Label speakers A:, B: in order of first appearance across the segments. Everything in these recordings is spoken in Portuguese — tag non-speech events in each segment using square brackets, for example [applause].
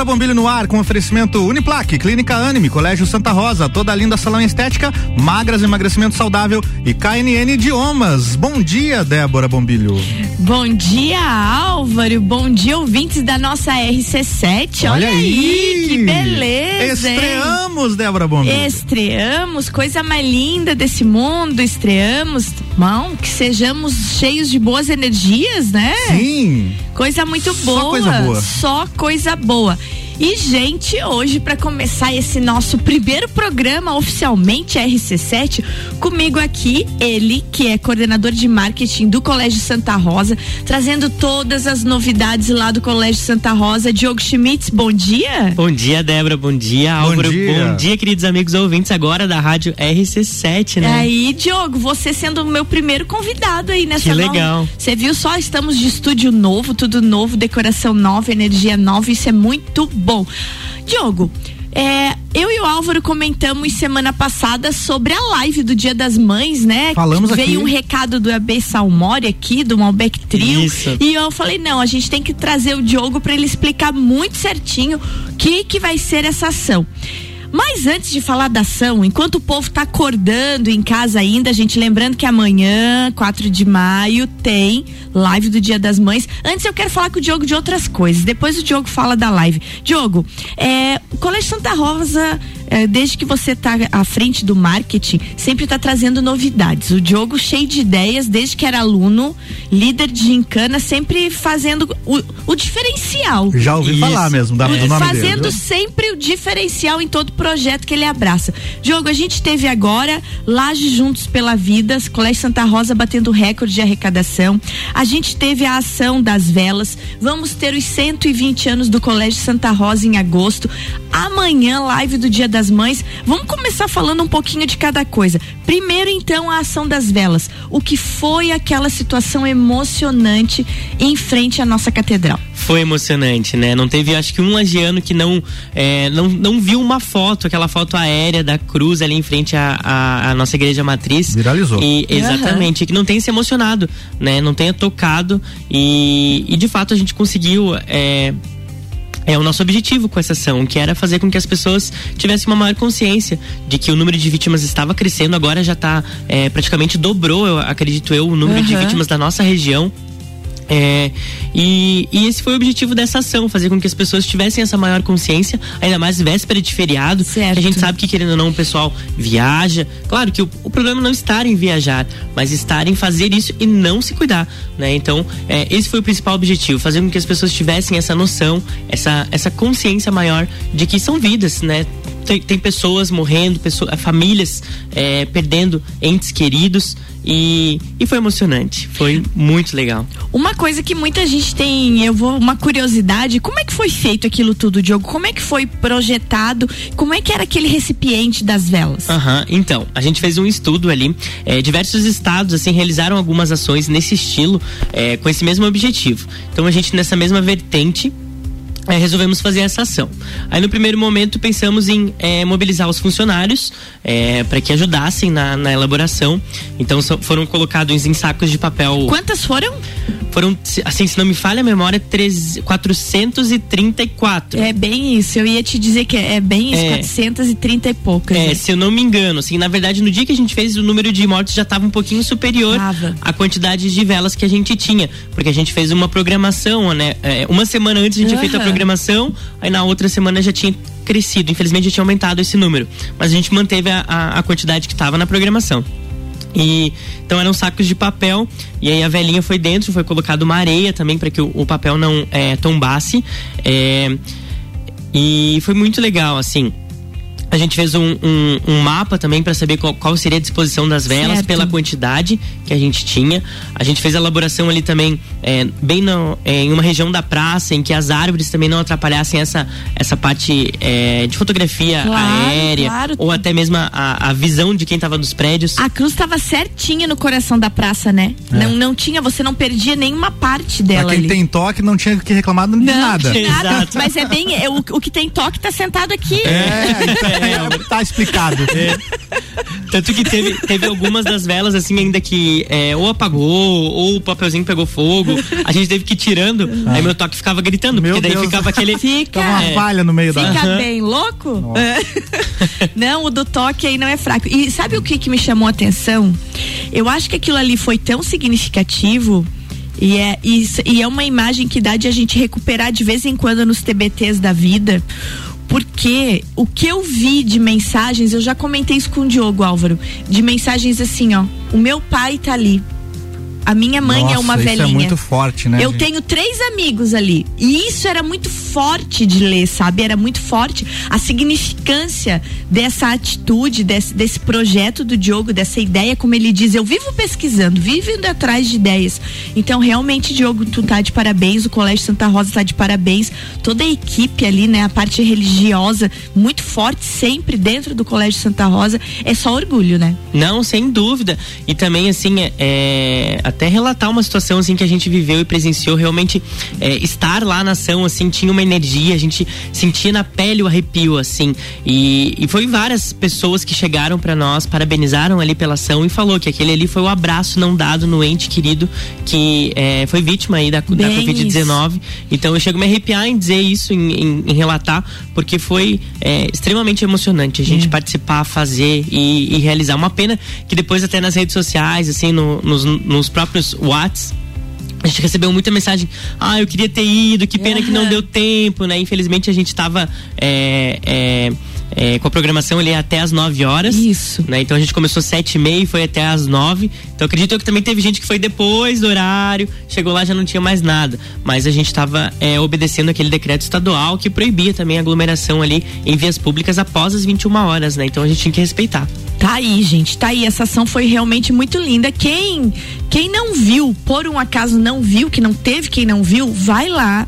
A: Débora Bombilho no ar com oferecimento Uniplaque, Clínica Anime, Colégio Santa Rosa, toda linda salão estética, magras emagrecimento saudável e KNN Idiomas. Bom dia, Débora Bombilho.
B: Bom dia, Álvaro. Bom dia, ouvintes da nossa RC7. Olha, Olha aí, que beleza.
A: Estreamos, hein? Débora Bombilho.
B: Estreamos, coisa mais linda desse mundo, estreamos. Mão, que sejamos cheios de boas energias, né?
A: Sim.
B: Coisa muito boa.
A: Só coisa boa.
B: Só coisa boa. E, gente, hoje, para começar esse nosso primeiro programa oficialmente RC7, comigo aqui, ele, que é coordenador de marketing do Colégio Santa Rosa, trazendo todas as novidades lá do Colégio Santa Rosa. Diogo Schmitz, bom dia.
C: Bom dia, Débora. Bom dia, Álvaro. Bom dia, bom dia queridos amigos ouvintes agora da Rádio RC7, né?
B: Aí, Diogo, você sendo o meu primeiro convidado aí nessa
C: Que legal.
B: Você viu só? Estamos de estúdio novo, tudo novo, decoração nova, energia nova. Isso é muito bom Bom, Diogo, é, eu e o Álvaro comentamos semana passada sobre a live do Dia das Mães, né?
A: Falamos
B: Veio
A: aqui.
B: um recado do AB Salmori aqui, do Malbec Trio.
C: Isso.
B: E eu falei, não, a gente tem que trazer o Diogo para ele explicar muito certinho o que, que vai ser essa ação. Mas antes de falar da ação, enquanto o povo tá acordando em casa ainda, gente lembrando que amanhã, 4 de maio, tem live do Dia das Mães. Antes eu quero falar com o Diogo de outras coisas. Depois o Diogo fala da live. Diogo, é, o Colégio Santa Rosa, desde que você tá à frente do marketing, sempre tá trazendo novidades. O Diogo cheio de ideias, desde que era aluno, líder de gincana, sempre fazendo o, o diferencial.
A: Já ouvi
C: Isso.
A: falar mesmo da, do
B: É,
A: nome
B: fazendo
A: dele.
B: sempre o diferencial em todo projeto que ele abraça. Diogo, a gente teve agora Laje Juntos pela Vida, Colégio Santa Rosa batendo recorde de arrecadação. A gente teve a ação das velas. Vamos ter os 120 anos do Colégio Santa Rosa em agosto. Amanhã, live do Dia das Mães. Vamos começar falando um pouquinho de cada coisa. Primeiro, então, a ação das velas. O que foi aquela situação emocionante em frente à nossa catedral?
C: Foi emocionante, né? Não teve, acho que um lagiano que não, é, não, não viu uma foto, aquela foto aérea da cruz ali em frente à, à, à nossa igreja matriz.
A: Viralizou.
C: E, exatamente, que não tenha se emocionado, né? Não tenha tocado e, e de fato a gente conseguiu. É, é o nosso objetivo com essa ação, que era fazer com que as pessoas tivessem uma maior consciência de que o número de vítimas estava crescendo, agora já está praticamente dobrou, eu acredito eu, o número de
B: Aham.
C: vítimas da nossa região. É, e, e esse foi o objetivo dessa ação, fazer com que as pessoas tivessem essa maior consciência, ainda mais véspera de feriado,
B: Certo.
C: a gente sabe que querendo ou não o pessoal viaja. Claro que o, o problema não estar em viajar, mas estar em fazer isso e não se cuidar, né? Então, é, esse foi o principal objetivo, fazer com que as pessoas tivessem essa noção, essa, essa consciência maior de que são vidas, né? Tem, tem pessoas morrendo, pessoas, famílias é, perdendo entes queridos e, e foi emocionante, foi muito legal.
B: Uma coisa que muita gente tem, eu vou uma curiosidade, como é que foi feito aquilo tudo, Diogo? Como é que foi projetado? Como é que era aquele recipiente das velas?
C: Aham, então, a gente fez um estudo ali. eh, diversos estados, assim, realizaram algumas ações nesse estilo, eh, com esse mesmo objetivo. Então, a gente, nessa mesma vertente, eh, resolvemos fazer essa ação. Aí, no primeiro momento, pensamos em eh, mobilizar os funcionários para que ajudassem na, na elaboração. Então, so- foram colocados em sacos de papel.
B: Quantas foram?
C: Foram, assim, se não me falha a memória, três- 434.
B: É bem isso, eu ia te dizer que é bem isso,
C: É.
B: 430 e poucas.
C: É,
B: né?
C: se eu não me engano, assim, na verdade, no dia que a gente fez, o número de mortes já estava um pouquinho superior
B: Tava.
C: à quantidade de velas que a gente tinha. Porque a gente fez uma programação, né? É, uma semana antes a gente tinha feito a
B: Aham.
C: Programação, aí na outra semana já tinha crescido. Infelizmente já tinha aumentado esse número. Mas a gente manteve a, a, a quantidade que estava na programação. E então eram sacos de papel e aí a velinha foi dentro, foi colocado uma areia também para que o, o papel não é, tombasse. É, e foi muito legal, assim. A gente fez um, um, um mapa também para saber qual, qual seria a disposição das velas
B: Certo.
C: pela quantidade que a gente tinha. A gente fez a elaboração ali também, é, bem no- é, em uma região da praça, em que as árvores também não atrapalhassem essa, essa parte é, de fotografia
B: Claro,
C: aérea,
B: claro.
C: ou até mesmo a, a visão de quem estava nos prédios.
B: A cruz estava certinha no coração da praça, né? Não, não tinha, você não perdia nenhuma parte
A: Pra
B: dela
A: quem
B: ali.
A: tem toque não tinha que reclamar de
B: não,
A: nada.
B: nada. [laughs]
C: Exato.
B: Mas é bem. é, o, o que tem toque tá sentado aqui.
A: É, [laughs] é, tá explicado.
C: Tanto que teve, teve algumas das velas, assim, ainda que é, ou apagou, ou o papelzinho pegou fogo. A gente teve que ir tirando, ah. aí meu toque ficava gritando,
A: meu
C: porque daí
A: Deus.
C: ficava aquele.
B: Fica.
A: uma é, falha no meio
B: fica
A: da.
B: Fica bem louco? [laughs] não, o do toque aí não é fraco. E sabe o que, que me chamou a atenção? Eu acho que aquilo ali foi tão significativo. E é, e, e é uma imagem que dá de a gente recuperar de vez em quando nos TBTs da vida porque o que eu vi de mensagens, eu já comentei isso com o Diogo Álvaro, de mensagens assim, ó, o meu pai tá ali, a minha mãe é
A: Nossa,
B: é uma
A: isso
B: velhinha.
A: é muito forte, né?
B: Eu
A: gente?
B: tenho três amigos ali. E isso era muito forte de ler, sabe? Era muito forte a significância dessa atitude, desse, desse projeto do Diogo, dessa ideia, como ele diz, eu vivo pesquisando, vivo indo atrás de ideias. Então, realmente, Diogo, tu tá de parabéns, o Colégio Santa Rosa tá de parabéns, toda a equipe ali, né? A parte religiosa, muito forte sempre dentro do Colégio Santa Rosa. É só orgulho, né?
C: Não, sem dúvida. E também, assim, é, até relatar uma situação assim que a gente viveu e presenciou realmente é, estar lá na ação assim tinha uma energia a gente sentia na pele o arrepio assim. E, e foi várias pessoas que chegaram para nós parabenizaram ali pela ação e falou que aquele ali foi o abraço não dado no ente querido que é, foi vítima aí da, da covid-19 então eu chego a me arrepiar em dizer isso em, em, em relatar porque foi é, extremamente emocionante a gente hum. participar fazer e, e, realizar. Uma pena que depois até nas redes sociais assim no, nos, nos próprios Whats a gente recebeu muita mensagem, ah, eu queria ter ido, que pena uhum. que não deu tempo, né? Infelizmente a gente estava é, é, é, com a programação ali até as 9 horas.
B: Isso.
C: Né? Então a gente começou sete e meia e foi até as 9. Então acredito que também teve gente que foi depois do horário, chegou lá já não tinha mais nada. Mas a gente estava é, obedecendo aquele decreto estadual que proibia também a aglomeração ali em vias públicas após as 21 horas, né? Então a gente tinha que respeitar.
B: Tá aí, gente, tá aí. Essa ação foi realmente muito linda. Quem, quem não viu, por um acaso não viu, que não teve quem não viu, vai lá,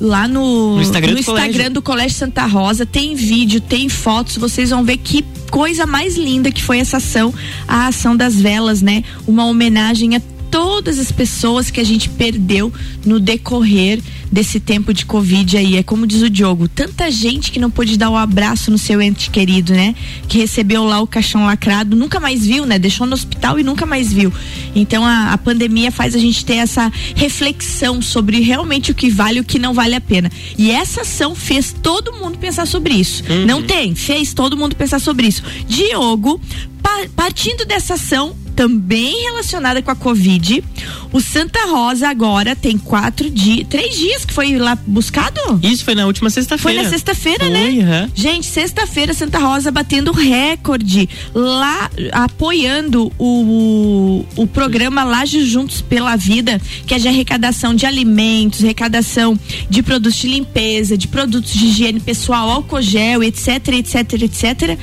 B: lá no,
C: no Instagram,
B: no
C: do,
B: Instagram
C: colégio.
B: do Colégio Santa Rosa. Tem vídeo, tem fotos, vocês vão ver que coisa mais linda que foi essa ação, a ação das velas, né? Uma homenagem a todas as pessoas que a gente perdeu no decorrer desse tempo de Covid aí. É como diz o Diogo, tanta gente que não pôde dar o um abraço no seu ente querido, né? Que recebeu lá o caixão lacrado, nunca mais viu, né? Deixou no hospital e nunca mais viu. Então a, a pandemia faz a gente ter essa reflexão sobre realmente o que vale e o que não vale a pena. E essa ação fez todo mundo pensar sobre isso. Uhum. Não tem? Fez todo mundo pensar sobre isso. Diogo, pa partindo dessa ação, também relacionada com a Covid. O Santa Rosa agora tem quatro dias, três dias que foi lá buscado?
C: Isso foi na última sexta-feira.
B: Foi na sexta-feira, né?
C: Uhum.
B: Gente, sexta-feira Santa Rosa batendo recorde lá apoiando o, o programa Laje Juntos pela Vida, que é de arrecadação de alimentos, arrecadação de produtos de limpeza, de produtos de higiene pessoal, álcool gel, etc, etc, etc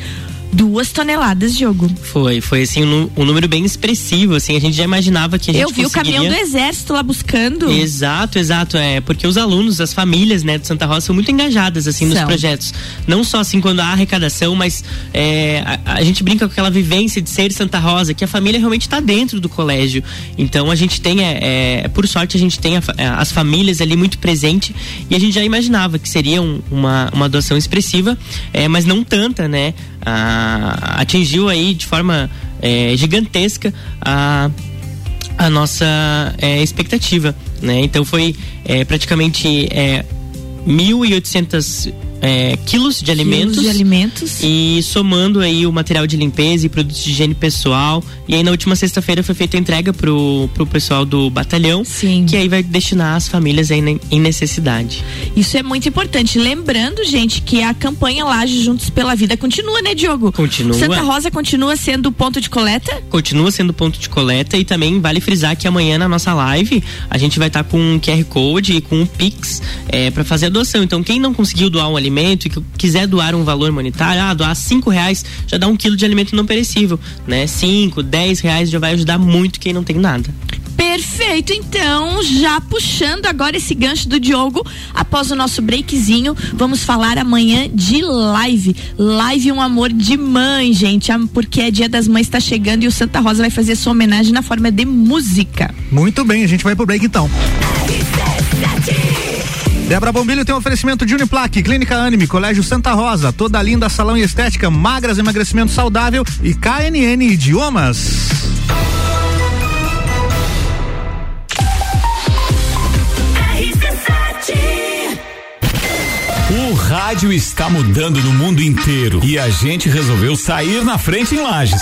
B: duas toneladas, Diogo.
C: Foi, foi assim um, um, número bem expressivo, assim, a gente já imaginava que a gente
B: Eu vi
C: conseguiria...
B: o caminhão do exército lá buscando.
C: Exato, exato, é, porque os alunos, as famílias, né, de Santa Rosa são muito engajadas, assim, são. nos projetos. Não só, assim, quando há arrecadação, mas é, a, a, gente brinca com aquela vivência de ser Santa Rosa, que a família realmente está dentro do colégio. Então, a gente tem, é, é por sorte, a gente tem a, é, as famílias ali muito presente e a gente já imaginava que seria um, uma, uma doação expressiva, é, mas não tanta, né? Atingiu aí de forma é, gigantesca a, a nossa é, expectativa, né? Então foi é, praticamente é, 1.800 é, quilos de alimentos.
B: Quilos de alimentos.
C: E somando aí o material de limpeza e produtos de higiene pessoal. E aí na última sexta-feira foi feita a entrega pro, pro pessoal do batalhão.
B: Sim.
C: Que aí vai destinar as famílias aí em necessidade.
B: Isso é muito importante. Lembrando, gente, que a campanha Laje Juntos pela Vida continua, né, Diogo?
C: Continua.
B: Santa Rosa continua sendo ponto de coleta?
C: Continua sendo ponto de coleta e também vale frisar que amanhã na nossa live a gente vai estar tá com um QR Code e com um Pix é, para fazer a doação. Então quem não conseguiu doar um alimento alimento e que quiser doar um valor monetário, ah, doar cinco reais já dá um quilo de alimento não perecível, né? Cinco, dez reais já vai ajudar muito quem não tem nada.
B: Perfeito, então, já puxando agora esse gancho do Diogo, após o nosso breakzinho, vamos falar amanhã de live. Live Um Amor de Mãe, gente, porque é dia das mães, está chegando e o Santa Rosa vai fazer sua homenagem na forma de música.
A: Muito bem, a gente vai pro break então. Débora Bombilho tem um oferecimento de Uniplaque, Clínica Anime, Colégio Santa Rosa, toda linda salão e estética, magras emagrecimento saudável e KNN Idiomas.
D: O rádio está mudando no mundo inteiro e a gente resolveu sair na frente em Lages.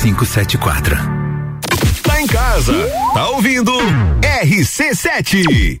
E: 574.
F: Tá em casa, tá ouvindo RC7.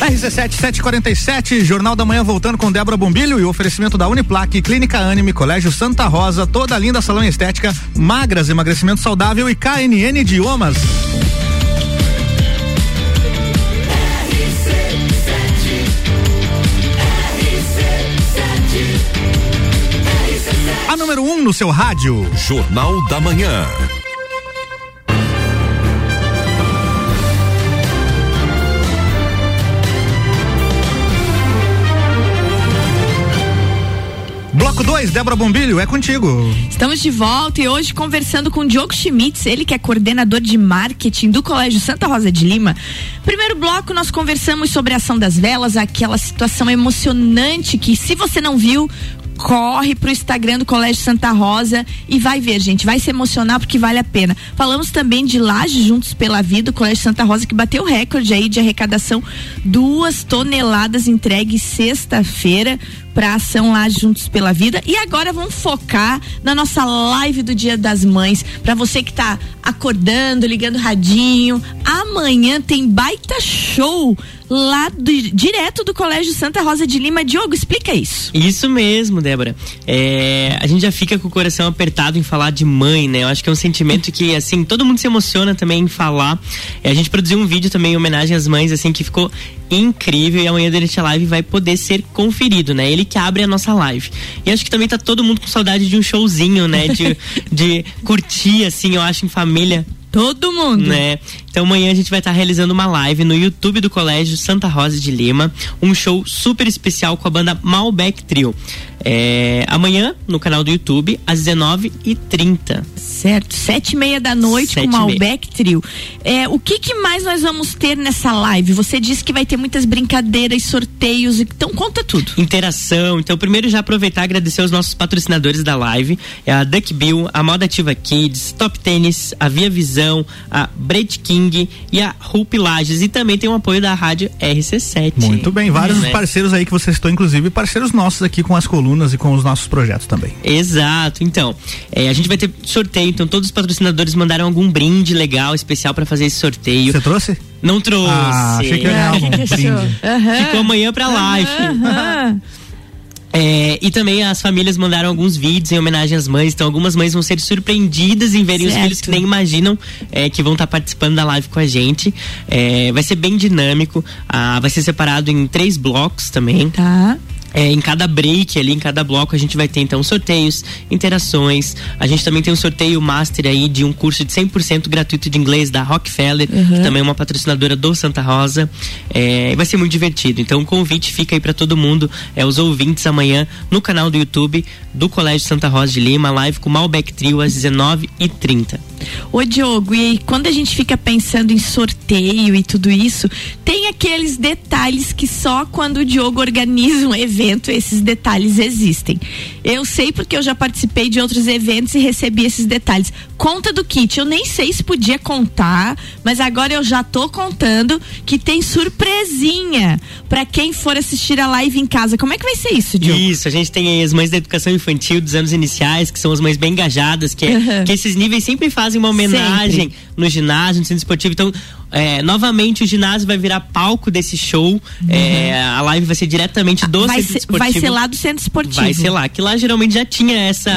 A: RC7 747, Jornal da Manhã voltando com Débora Bombilho e oferecimento da Uniplaque, Clínica Anime, Colégio Santa Rosa, toda linda salão estética, magras, emagrecimento saudável e KNN Idiomas. A número 1 um no seu rádio.
F: Jornal da Manhã.
A: 2, Débora Bombilho, é contigo.
B: Estamos de volta e hoje conversando com o Diogo Schmitz, ele que é coordenador de marketing do Colégio Santa Rosa de Lima. Primeiro bloco, nós conversamos sobre a ação das velas, aquela situação emocionante que, se você não viu, corre pro Instagram do Colégio Santa Rosa e vai ver, gente. Vai se emocionar porque vale a pena. Falamos também de Laje Juntos pela Vida, o Colégio Santa Rosa, que bateu o recorde aí de arrecadação. Duas toneladas entregues sexta-feira para ação lá Juntos pela Vida. E agora vamos focar na nossa live do Dia das Mães. Para você que tá acordando, ligando radinho, amanhã tem baita show lá do- direto do Colégio Santa Rosa de Lima. Diogo, explica isso.
C: Isso mesmo, Débora. É, a gente já fica com o coração apertado em falar de mãe, né? Eu acho que é um sentimento que, assim, todo mundo se emociona também em falar. É, a gente produziu um vídeo também em homenagem às mães, assim, que ficou incrível e amanhã durante a live vai poder ser conferido, né? Ele que abre a nossa live. E acho que também tá todo mundo com saudade de um showzinho, né? De, [laughs] de curtir, assim, eu acho, em família.
B: Todo mundo.
C: Né? Então amanhã a gente vai estar realizando uma live no YouTube do Colégio Santa Rosa de Lima, um show super especial com a banda Malbec Trio. É, amanhã no canal do YouTube às 19h30.
B: Certo, sete e meia da noite
C: Sete
B: com. Malbec Trio. É, o que, que mais nós vamos ter nessa live? Você disse que vai ter muitas brincadeiras, sorteios, então conta tudo.
C: Interação. Então, primeiro já aproveitar e agradecer os nossos patrocinadores da live: é a Duck Bill, a Moda Ativa Kids, Top Tênis, a Via Visão, a Braid King e a Rup Lages. E também tem o apoio da rádio RC7.
A: Muito bem, vários
C: Né?
A: parceiros aí que você citou, inclusive parceiros nossos aqui com as colunas e com os nossos projetos também.
C: Exato, então. é, a gente vai ter sorteio, então todos os patrocinadores mandaram algum brinde legal, especial pra fazer esse sorteio.
A: Você trouxe?
C: Não trouxe.
A: Ah, achei que eu ia ganhar [laughs] algum brinde.
C: Ficou amanhã pra live.
B: Aham.
C: É, e também as famílias mandaram alguns vídeos em homenagem às mães, então algumas mães vão ser surpreendidas em verem os
B: Certo.
C: filhos que nem imaginam é, que vão estar participando da live com a gente. É, vai ser bem dinâmico, ah, vai ser separado em três blocos também.
B: Tá.
C: É, em cada break ali, em cada bloco, a gente vai ter então sorteios, interações. A gente também tem um sorteio master aí de um curso de 100% gratuito de inglês da Rockefeller, que também é uma patrocinadora do Santa Rosa. É, vai ser muito divertido. Então o convite fica aí para todo mundo, é, os ouvintes amanhã no canal do YouTube do Colégio Santa Rosa de Lima, live com Malbec Trio às 19h30.
B: Ô Diogo, e aí, quando a gente fica pensando em sorteio e tudo isso, tem aqueles detalhes que só quando o Diogo organiza um evento esses detalhes existem. Eu sei porque eu já participei de outros eventos e recebi esses detalhes. Conta do kit, eu nem sei se podia contar, mas agora eu já tô contando que tem surpresinha pra quem for assistir a live em casa. Como é que vai ser isso, Diogo?
C: Isso, a gente tem aí as mães da educação infantil dos anos iniciais, que são as mães bem engajadas, que, é-
B: Uhum.
C: que esses níveis sempre fazem uma homenagem
B: Sempre.
C: no ginásio, no centro esportivo. Então, é, novamente, o ginásio vai virar palco desse show. É, a live vai ser diretamente do
B: Uhum. vai,
C: centro
B: ser,
C: esportivo.
B: vai ser lá do centro esportivo.
C: Vai ser lá, que lá geralmente já tinha essa,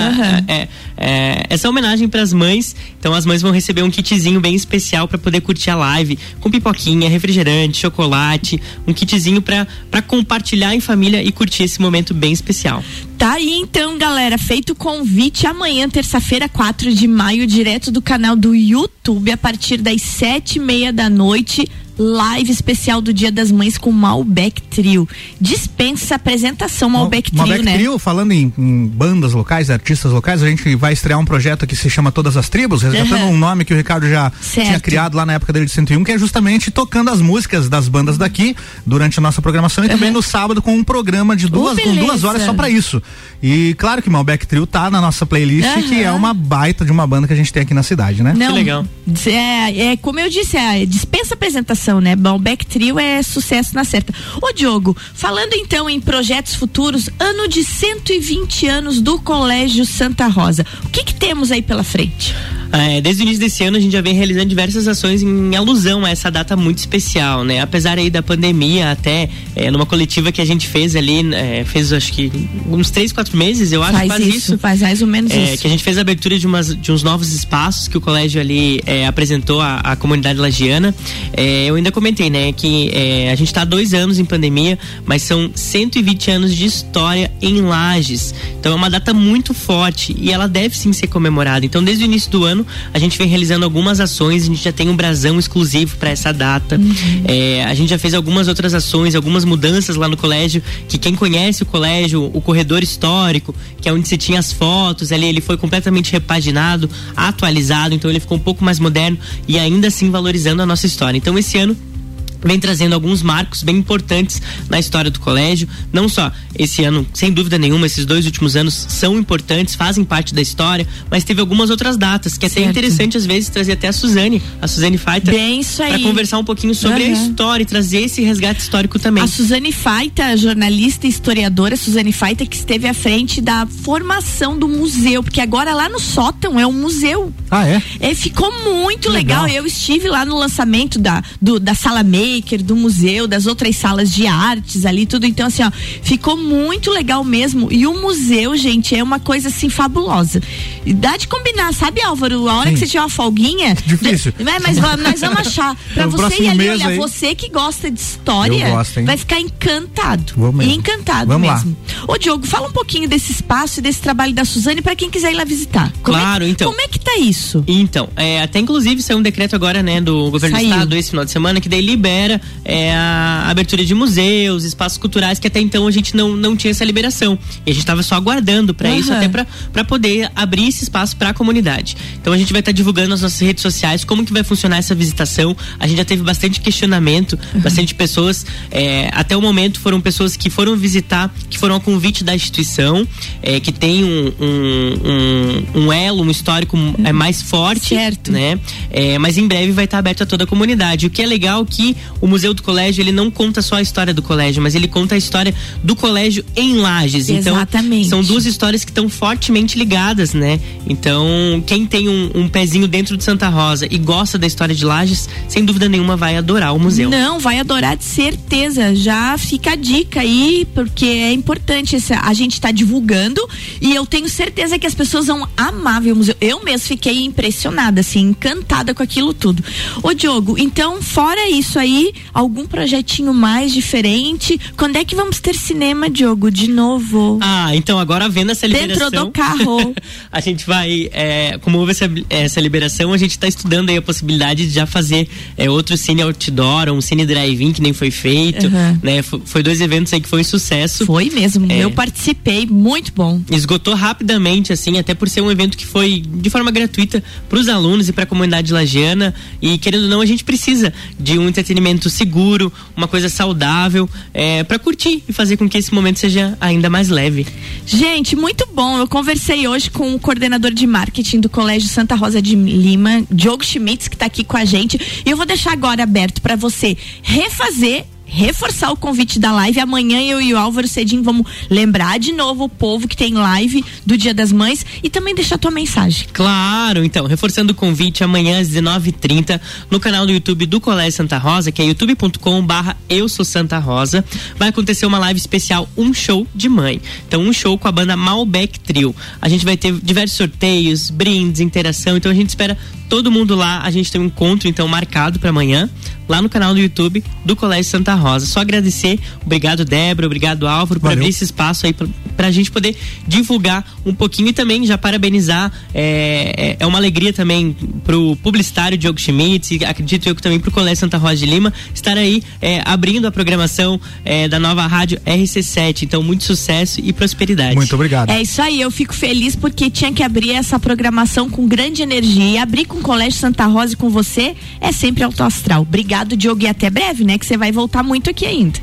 C: é, é, essa homenagem para as mães. Então as mães vão receber um kitzinho bem especial para poder curtir a live, com pipoquinha, refrigerante, chocolate, um kitzinho para compartilhar em família e curtir esse momento bem especial.
B: Tá aí então, galera, feito o convite amanhã, terça-feira, 4 de maio, direto do canal do YouTube, a partir das sete e meia da noite, live especial do Dia das Mães com Malbec Trio. Dispensa a apresentação Malbec Trio,
A: Malbec
B: né?
A: Trio, falando em, em bandas locais, artistas locais, a gente vai estrear um projeto que se chama Todas as Tribos, resgatando
B: Aham.
A: um nome que o Ricardo já
B: Certo.
A: tinha criado lá na época dele de 101, que é justamente tocando as músicas das bandas daqui durante a nossa programação e também no sábado com um programa de duas, com duas horas só pra isso. E claro que Malbec Trio tá na nossa playlist,
B: Aham.
A: que é uma baita de uma banda que a gente tem aqui na cidade, né?
B: Não,
C: legal.
B: É, é como eu disse, é, dispensa apresentação, né? Malbec Trio é sucesso na certa. Ô Diogo, falando então em projetos futuros, ano de 120 anos do Colégio Santa Rosa. O que que temos aí pela frente?
C: É, desde o início desse ano a gente já vem realizando diversas ações em alusão a essa data muito especial, né? Apesar aí da pandemia, até é, numa coletiva que a gente fez ali, é, fez acho que uns três, quatro meses, eu acho,
B: faz
C: quase
B: isso,
C: isso.
B: faz mais ou menos
C: É,
B: isso.
C: que a gente fez a abertura de, umas, de uns novos espaços que o colégio ali é, apresentou à, à comunidade lagiana. É, eu ainda comentei, né, que é, a gente está há dois anos em pandemia, mas são 120 anos de história em Lages. Então é uma data muito forte e ela deve sim ser comemorada. Então, desde o início do ano, a gente vem realizando algumas ações, a gente já tem um brasão exclusivo para essa data. É, a gente já fez algumas outras ações, algumas mudanças lá no colégio, que quem conhece o colégio, o corredor histórico, que é onde se tinha as fotos ali, ele foi completamente repaginado, atualizado, então ele ficou um pouco mais moderno e ainda assim valorizando a nossa história. Então esse ano ano. Vem trazendo alguns marcos bem importantes na história do colégio. Não só esse ano, sem dúvida nenhuma, esses dois últimos anos são importantes, fazem parte da história, mas teve algumas outras datas que é até interessante às vezes trazer até a Suzane, a Suzane Faita, para conversar um pouquinho sobre a
B: Aham.
C: história e trazer esse resgate histórico também.
B: A Suzane Faita, jornalista e historiadora, Suzane Faita, que esteve à frente da formação do museu, porque agora lá no sótão é um museu.
A: Ah, é?
B: É, ficou muito
A: Legal.
B: legal. Eu estive lá no lançamento da, do- da sala maker, do museu, das outras salas de artes ali, tudo. Então, assim, ó, ficou muito legal mesmo. E o museu, gente, é uma coisa assim fabulosa. E dá de combinar, sabe, Álvaro? A hora
A: Sim.
B: que você tiver uma folguinha.
A: Difícil.
B: de- é, mas va- nós vamos achar. [laughs] Pra
A: No
B: você ir ali, olha,
A: aí.
B: você que gosta de história,
A: gosto,
B: vai ficar encantado.
A: Vou mesmo.
B: Encantado
A: Vamos lá.
B: mesmo. Ô, Diogo, fala um pouquinho desse espaço e desse trabalho da Suzane pra quem quiser ir lá visitar. Como é
C: Claro,
B: que-
C: então.
B: Como é que tá isso?
C: Então, é, até inclusive saiu um decreto agora, né, do governo
B: Saiu.
C: do estado esse final de semana, que daí libera é, a abertura de museus, espaços culturais, que até então a gente não, não tinha essa liberação. E a gente tava só aguardando para isso,
B: Aham.
C: até pra poder abrir esse espaço para a comunidade. Então a gente vai estar divulgando nas nossas redes sociais como que vai funcionar essa visitação. A gente já teve bastante questionamento, bastante pessoas, é, até o momento foram pessoas que foram visitar, que foram a convite da instituição, é, que tem um, um, um, um elo, um histórico é, mais forte,
B: Certo.
C: né? É, mas em breve vai estar aberto a toda a comunidade. O que é legal que o Museu do Colégio, ele não conta só a história do colégio, mas ele conta a história do colégio em Lages.
B: Exatamente.
C: Então, são duas histórias que estão fortemente ligadas, né? Então, quem tem um, um pezinho dentro de Santa Rosa e gosta da história de Lages, sem dúvida nenhuma vai adorar o museu.
B: Não, vai adorar de certeza. Já fica a dica aí, porque é importante essa, a gente tá divulgando e eu tenho certeza que as pessoas vão amar ver o museu. Eu mesmo fiquei impressionada, assim, encantada com aquilo tudo. Ô Diogo, então, fora isso aí, algum projetinho mais diferente? Quando é que vamos ter cinema, Diogo, de novo?
C: Ah, então agora vendo essa liberação.
B: Dentro do carro. [laughs]
C: a gente vai, é, como houve essa, essa liberação, a gente está estudando aí a possibilidade de já fazer é, outro cine outdoor, um cine drive-in que nem foi feito,
B: Uhum.
C: né? Foi, foi dois eventos aí que foi um sucesso.
B: Foi mesmo,
C: É.
B: eu participei, muito bom.
C: Esgotou rapidamente, assim, até por ser um evento que foi de forma gratuita para os alunos e para a comunidade lagiana. E querendo ou não, a gente precisa de um entretenimento seguro, uma coisa saudável, é, para curtir e fazer com que esse momento seja ainda mais leve.
B: Gente, muito bom. Eu conversei hoje com o coordenador de marketing do Colégio Santa Rosa de Lima, Diogo Schmitz, que está aqui com a gente. E eu vou deixar agora aberto para você refazer. Reforçar o convite da live. Amanhã eu e o Álvaro Cedinho vamos lembrar de novo o povo que tem live do Dia das Mães e também deixar tua mensagem.
C: Claro, então, reforçando o convite, amanhã às 19h30, no canal do YouTube do Colégio Santa Rosa, que é youtube.com barra Eu Sou Santa Rosa, vai acontecer uma live especial, um show de mãe. Então, um show com a banda Malbec Trio. A gente vai ter diversos sorteios, brindes, interação, então a gente espera todo mundo lá. A gente tem um encontro, então, marcado para amanhã, lá no canal do YouTube do Colégio Santa Rosa. Só agradecer, obrigado Débora, obrigado Álvaro, por
A: Valeu.
C: abrir esse espaço aí pra, pra gente poder divulgar um pouquinho e também já parabenizar. É, é, é uma alegria também pro publicitário Diogo Schmitz e acredito eu que também pro Colégio Santa Rosa de Lima estar aí é, abrindo a programação é, da nova rádio RC7. Então, muito sucesso e prosperidade.
A: Muito obrigado.
B: É isso aí, eu fico feliz porque tinha que abrir essa programação com grande energia. E abrir com o Colégio Santa Rosa e com você é sempre alto astral. Obrigado, Diogo, e até breve, né? Que você vai voltar muito aqui ainda.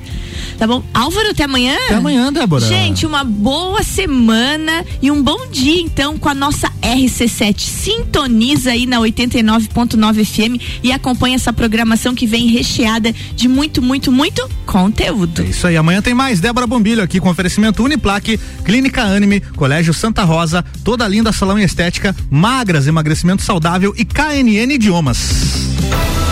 B: Tá bom? Álvaro, até amanhã?
A: Até amanhã, Débora.
B: Gente, uma boa semana e um bom dia, então, com a nossa RC7. Sintoniza aí na 89.9 FM e acompanha essa programação que vem recheada de muito, muito, muito conteúdo.
A: É isso aí, amanhã tem mais Débora Bombilho aqui com oferecimento Uniplaque, Clínica Anime, Colégio Santa Rosa, toda linda salão e estética, magras, emagrecimento saudável e KNN Idiomas.